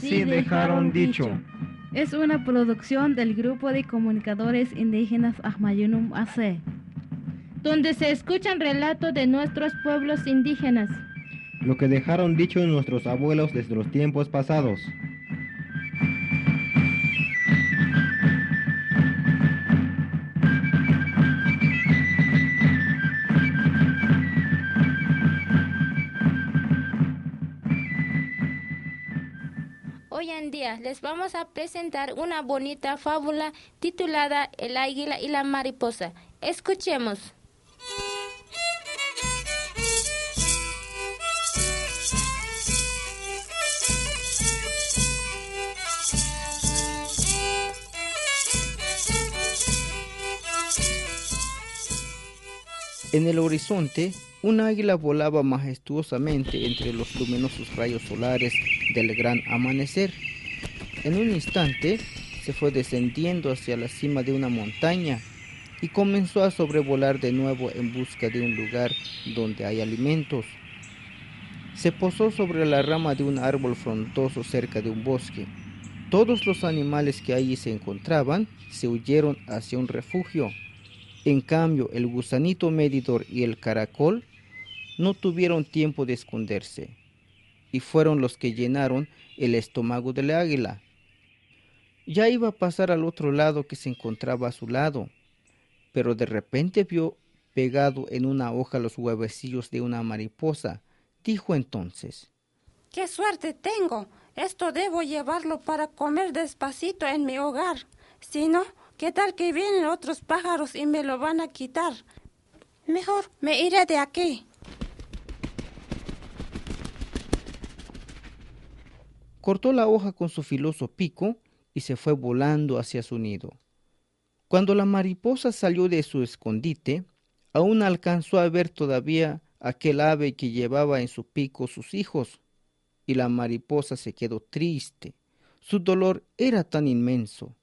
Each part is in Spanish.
Así dejaron dicho. Es una producción del grupo de comunicadores indígenas Ahmayunum AC, donde se escuchan relatos de nuestros pueblos indígenas. Lo que dejaron dicho nuestros abuelos desde los tiempos pasados. Les vamos a presentar una bonita fábula titulada El águila y la mariposa. Escuchemos. En el horizonte, un águila volaba majestuosamente entre los luminosos rayos solares del gran amanecer. En un instante se fue descendiendo hacia la cima de una montaña y comenzó a sobrevolar de nuevo en busca de un lugar donde hay alimentos. Se posó sobre la rama de un árbol frondoso cerca de un bosque. Todos los animales que allí se encontraban se huyeron hacia un refugio. En cambio, el gusanito medidor y el caracol no tuvieron tiempo de esconderse, y fueron los que llenaron el estómago del águila. Ya iba a pasar al otro lado que se encontraba a su lado, pero de repente vio pegado en una hoja los huevecillos de una mariposa. Dijo entonces, ¡Qué suerte tengo! Esto debo llevarlo para comer despacito en mi hogar. Si no, ¿Qué tal que vienen otros pájaros y me lo van a quitar? Mejor me iré de aquí. Cortó la hoja con su filoso pico y se fue volando hacia su nido. Cuando la mariposa salió de su escondite, aún alcanzó a ver todavía aquel ave que llevaba en su pico sus hijos, y la mariposa se quedó triste. Su dolor era tan inmenso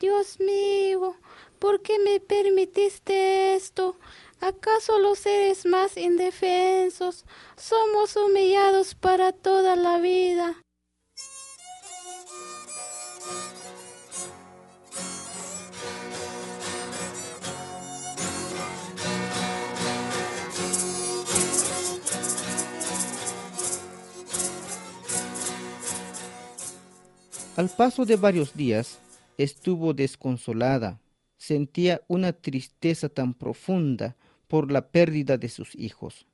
Dios mío, ¿por qué me permitiste esto? ¿Acaso los seres más indefensos somos humillados para toda la vida? Al paso de varios días, estuvo desconsolada, sentía una tristeza tan profunda por la pérdida de sus hijos.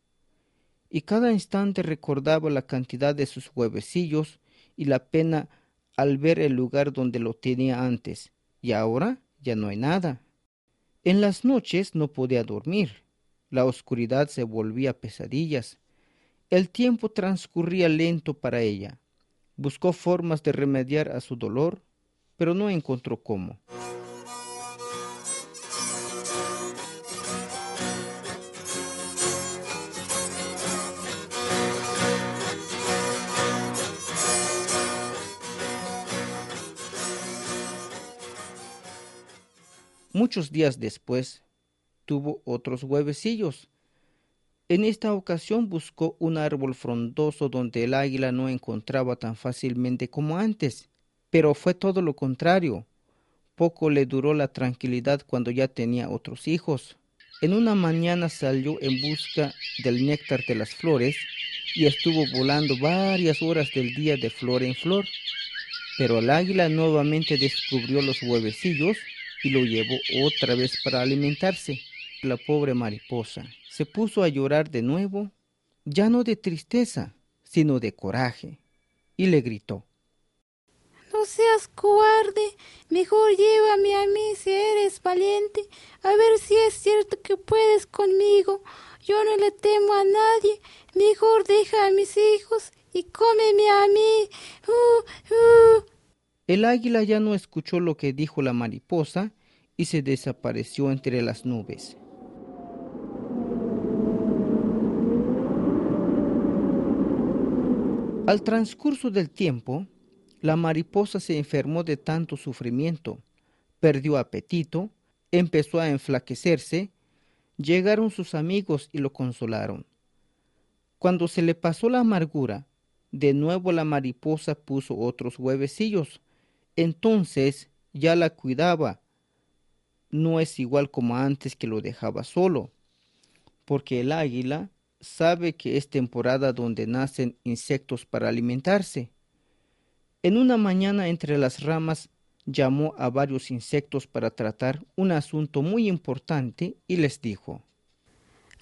Y cada instante recordaba la cantidad de sus huevecillos y la pena al ver el lugar donde lo tenía antes, y ahora ya no hay nada. En las noches no podía dormir, la oscuridad se volvía pesadillas, el tiempo transcurría lento para ella. Buscó formas de remediar a su dolor pero no encontró cómo. Muchos días después tuvo otros huevecillos. En esta ocasión buscó un árbol frondoso donde el águila no encontraba tan fácilmente como antes. Pero fue todo lo contrario. Poco le duró la tranquilidad cuando ya tenía otros hijos. En una mañana salió en busca del néctar de las flores y estuvo volando varias horas del día de flor en flor. Pero el águila nuevamente descubrió los huevecillos y lo llevó otra vez para alimentarse. La pobre mariposa se puso a llorar de nuevo, ya no de tristeza, sino de coraje, y le gritó seas cobarde, mejor llévame a mí si eres valiente, a ver si es cierto que puedes conmigo. Yo no le temo a nadie, mejor deja a mis hijos y cómeme a mí. Uh, uh. El águila ya no escuchó lo que dijo la mariposa y se desapareció entre las nubes. Al transcurso del tiempo, la mariposa se enfermó de tanto sufrimiento, perdió apetito, empezó a enflaquecerse, llegaron sus amigos y lo consolaron. Cuando se le pasó la amargura, de nuevo la mariposa puso otros huevecillos. Entonces ya la cuidaba. No es igual como antes que lo dejaba solo, porque el águila sabe que es temporada donde nacen insectos para alimentarse. En una mañana entre las ramas llamó a varios insectos para tratar un asunto muy importante y les dijo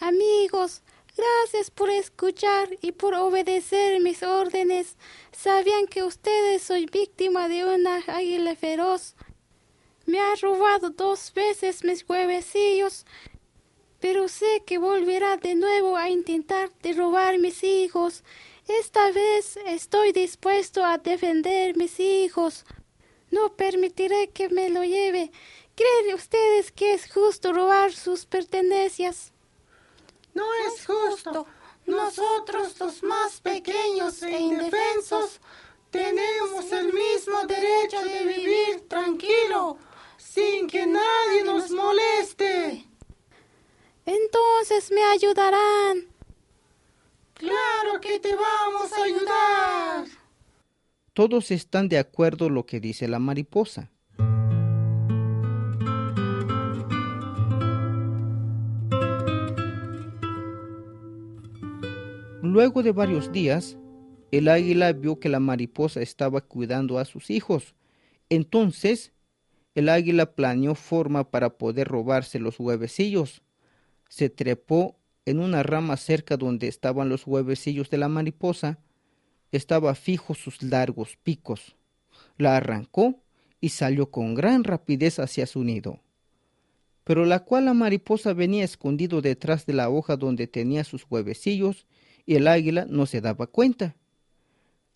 Amigos, gracias por escuchar y por obedecer mis órdenes. Sabían que ustedes soy víctima de una águila feroz. Me ha robado dos veces mis huevecillos, pero sé que volverá de nuevo a intentar de robar mis hijos. Esta vez estoy dispuesto a defender mis hijos. No permitiré que me lo lleve. ¿Creen ustedes que es justo robar sus pertenencias? No es justo. Nosotros, los más pequeños e indefensos, tenemos el mismo derecho de vivir tranquilo, sin que nadie nos moleste. Entonces me ayudarán. Claro que te vamos a ayudar. Todos están de acuerdo lo que dice la mariposa. Luego de varios días, el águila vio que la mariposa estaba cuidando a sus hijos. Entonces, el águila planeó forma para poder robarse los huevecillos. Se trepó en una rama cerca donde estaban los huevecillos de la mariposa estaba fijo sus largos picos. La arrancó y salió con gran rapidez hacia su nido. Pero la cual la mariposa venía escondido detrás de la hoja donde tenía sus huevecillos y el águila no se daba cuenta.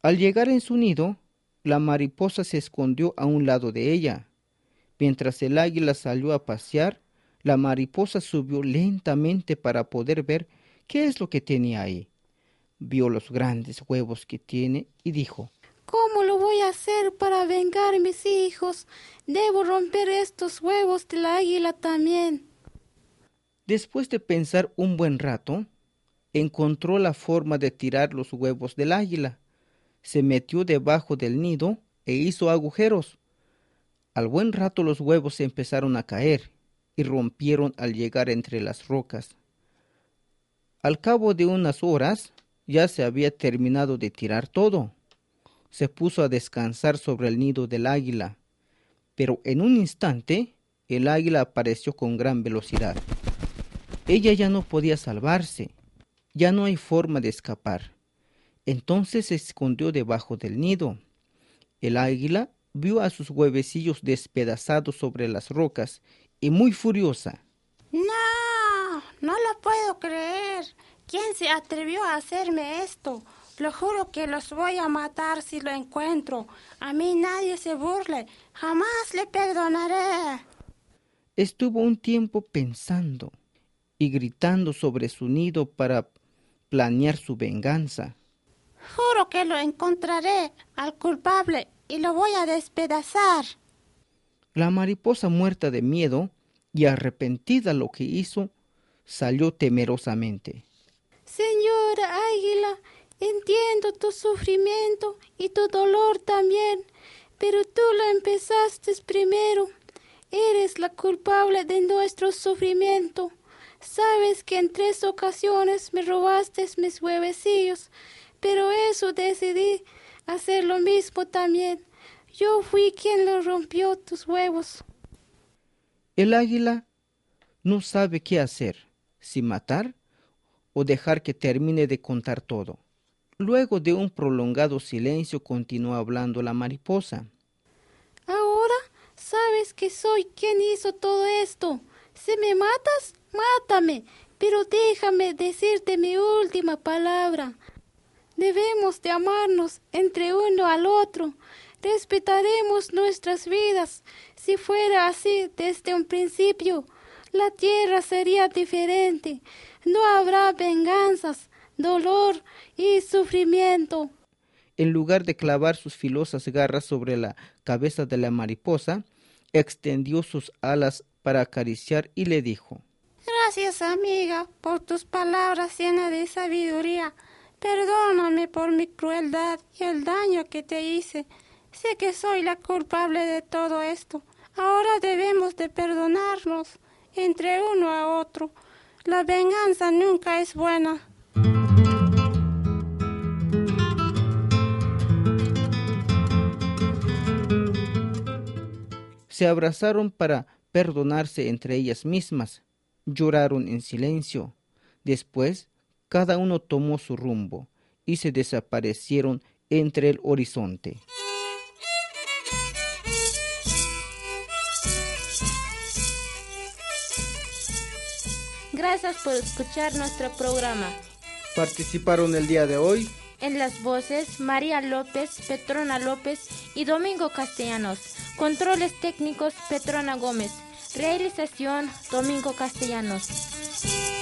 Al llegar en su nido, la mariposa se escondió a un lado de ella. Mientras el águila salió a pasear, la mariposa subió lentamente para poder ver qué es lo que tenía ahí vio los grandes huevos que tiene y dijo, ¿Cómo lo voy a hacer para vengar a mis hijos? Debo romper estos huevos de la águila también. Después de pensar un buen rato, encontró la forma de tirar los huevos del águila. Se metió debajo del nido e hizo agujeros. Al buen rato los huevos empezaron a caer y rompieron al llegar entre las rocas. Al cabo de unas horas, ya se había terminado de tirar todo. Se puso a descansar sobre el nido del águila, pero en un instante el águila apareció con gran velocidad. Ella ya no podía salvarse, ya no hay forma de escapar. Entonces se escondió debajo del nido. El águila vio a sus huevecillos despedazados sobre las rocas y muy furiosa. No, no lo puedo creer. ¿Quién se atrevió a hacerme esto? Lo juro que los voy a matar si lo encuentro. A mí nadie se burle. Jamás le perdonaré. Estuvo un tiempo pensando y gritando sobre su nido para planear su venganza. Juro que lo encontraré al culpable y lo voy a despedazar. La mariposa muerta de miedo y arrepentida lo que hizo, salió temerosamente. Señora Águila, entiendo tu sufrimiento y tu dolor también, pero tú lo empezaste primero. Eres la culpable de nuestro sufrimiento. Sabes que en tres ocasiones me robaste mis huevecillos, pero eso decidí hacer lo mismo también. Yo fui quien lo rompió tus huevos. El águila no sabe qué hacer, si matar o dejar que termine de contar todo. Luego de un prolongado silencio continuó hablando la mariposa. Ahora sabes que soy quien hizo todo esto. Si me matas, mátame, pero déjame decirte mi última palabra. Debemos de amarnos entre uno al otro. Respetaremos nuestras vidas. Si fuera así desde un principio, la tierra sería diferente. No habrá venganzas, dolor y sufrimiento. En lugar de clavar sus filosas garras sobre la cabeza de la mariposa, extendió sus alas para acariciar y le dijo Gracias, amiga, por tus palabras llenas de sabiduría. Perdóname por mi crueldad y el daño que te hice. Sé que soy la culpable de todo esto. Ahora debemos de perdonarnos entre uno a otro. La venganza nunca es buena. Se abrazaron para perdonarse entre ellas mismas. Lloraron en silencio. Después, cada uno tomó su rumbo y se desaparecieron entre el horizonte. Gracias por escuchar nuestro programa. Participaron el día de hoy En las voces, María López, Petrona López y Domingo Castellanos. Controles técnicos, Petrona Gómez. Realización, Domingo Castellanos.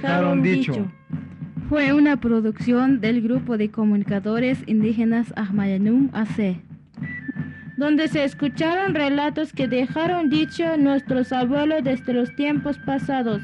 Dejaron dicho. Fue una producción del grupo de comunicadores indígenas Ahmayanum AC. donde se escucharon relatos que dejaron dicho nuestros abuelos desde los tiempos pasados.